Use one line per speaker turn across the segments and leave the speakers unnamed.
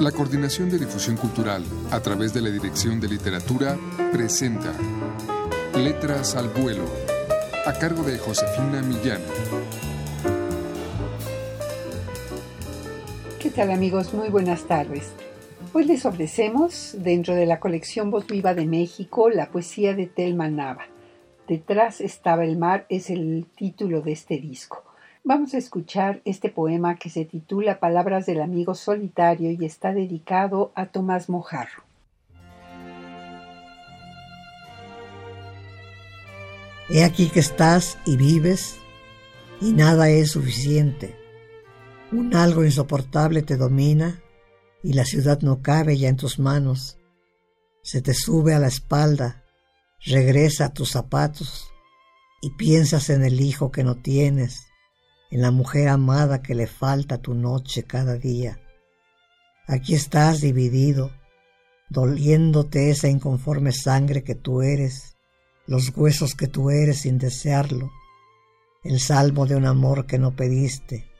La Coordinación de Difusión Cultural, a través de la Dirección de Literatura, presenta Letras al Vuelo, a cargo de Josefina Millán.
¿Qué tal amigos? Muy buenas tardes. Hoy les ofrecemos, dentro de la colección Voz Viva de México, la poesía de Telma Nava. Detrás estaba el mar es el título de este disco. Vamos a escuchar este poema que se titula Palabras del amigo solitario y está dedicado a Tomás Mojarro.
He aquí que estás y vives y nada es suficiente. Un algo insoportable te domina y la ciudad no cabe ya en tus manos. Se te sube a la espalda, regresa a tus zapatos y piensas en el hijo que no tienes en la mujer amada que le falta tu noche cada día. Aquí estás dividido, doliéndote esa inconforme sangre que tú eres, los huesos que tú eres sin desearlo, el salmo de un amor que no pediste,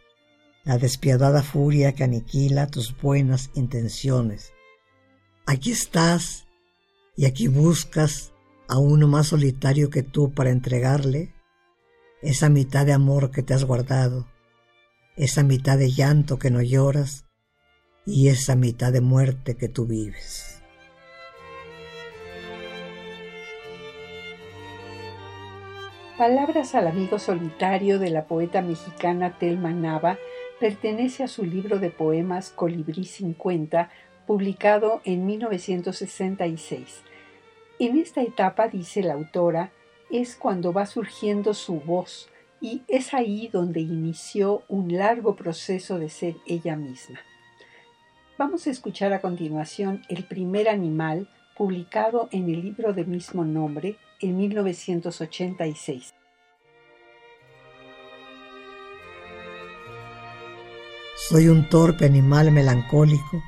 la despiadada furia que aniquila tus buenas intenciones. Aquí estás y aquí buscas a uno más solitario que tú para entregarle esa mitad de amor que te has guardado, esa mitad de llanto que no lloras y esa mitad de muerte que tú vives.
Palabras al amigo solitario de la poeta mexicana Telma Nava pertenece a su libro de poemas Colibrí 50, publicado en 1966. En esta etapa, dice la autora, es cuando va surgiendo su voz y es ahí donde inició un largo proceso de ser ella misma. Vamos a escuchar a continuación El primer animal, publicado en el libro de mismo nombre en 1986.
Soy un torpe animal melancólico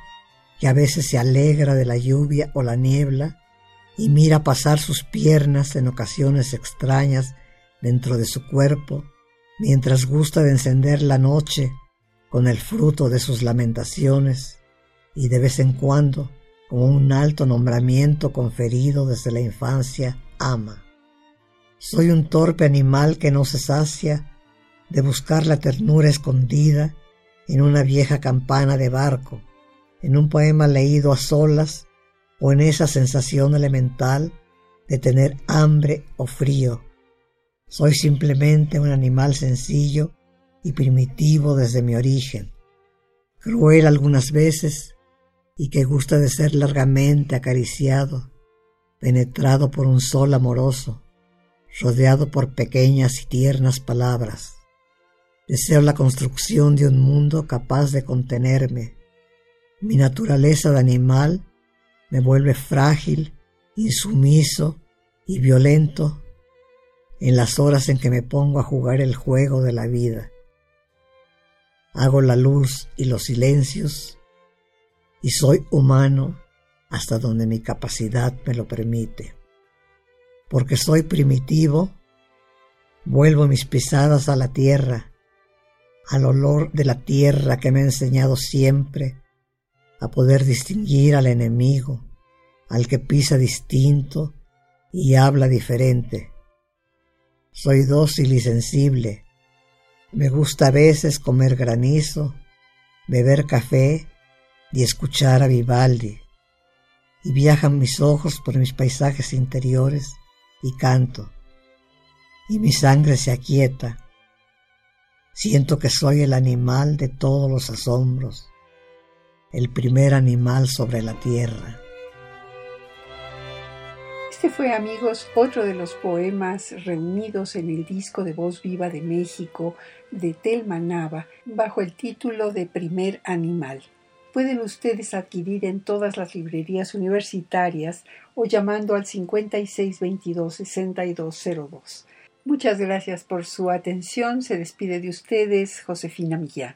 que a veces se alegra de la lluvia o la niebla y mira pasar sus piernas en ocasiones extrañas dentro de su cuerpo, mientras gusta de encender la noche con el fruto de sus lamentaciones y de vez en cuando, como un alto nombramiento conferido desde la infancia, ama. Soy un torpe animal que no se sacia de buscar la ternura escondida en una vieja campana de barco, en un poema leído a solas o en esa sensación elemental de tener hambre o frío. Soy simplemente un animal sencillo y primitivo desde mi origen, cruel algunas veces y que gusta de ser largamente acariciado, penetrado por un sol amoroso, rodeado por pequeñas y tiernas palabras. Deseo la construcción de un mundo capaz de contenerme. Mi naturaleza de animal me vuelve frágil, insumiso y violento en las horas en que me pongo a jugar el juego de la vida. Hago la luz y los silencios y soy humano hasta donde mi capacidad me lo permite. Porque soy primitivo, vuelvo mis pisadas a la tierra, al olor de la tierra que me ha enseñado siempre a poder distinguir al enemigo, al que pisa distinto y habla diferente. Soy dócil y sensible. Me gusta a veces comer granizo, beber café y escuchar a Vivaldi. Y viajan mis ojos por mis paisajes interiores y canto. Y mi sangre se aquieta. Siento que soy el animal de todos los asombros el primer animal sobre la tierra.
Este fue, amigos, otro de los poemas reunidos en el disco de Voz Viva de México de Telma Nava bajo el título de Primer Animal. Pueden ustedes adquirir en todas las librerías universitarias o llamando al 5622-6202. Muchas gracias por su atención. Se despide de ustedes Josefina Millán.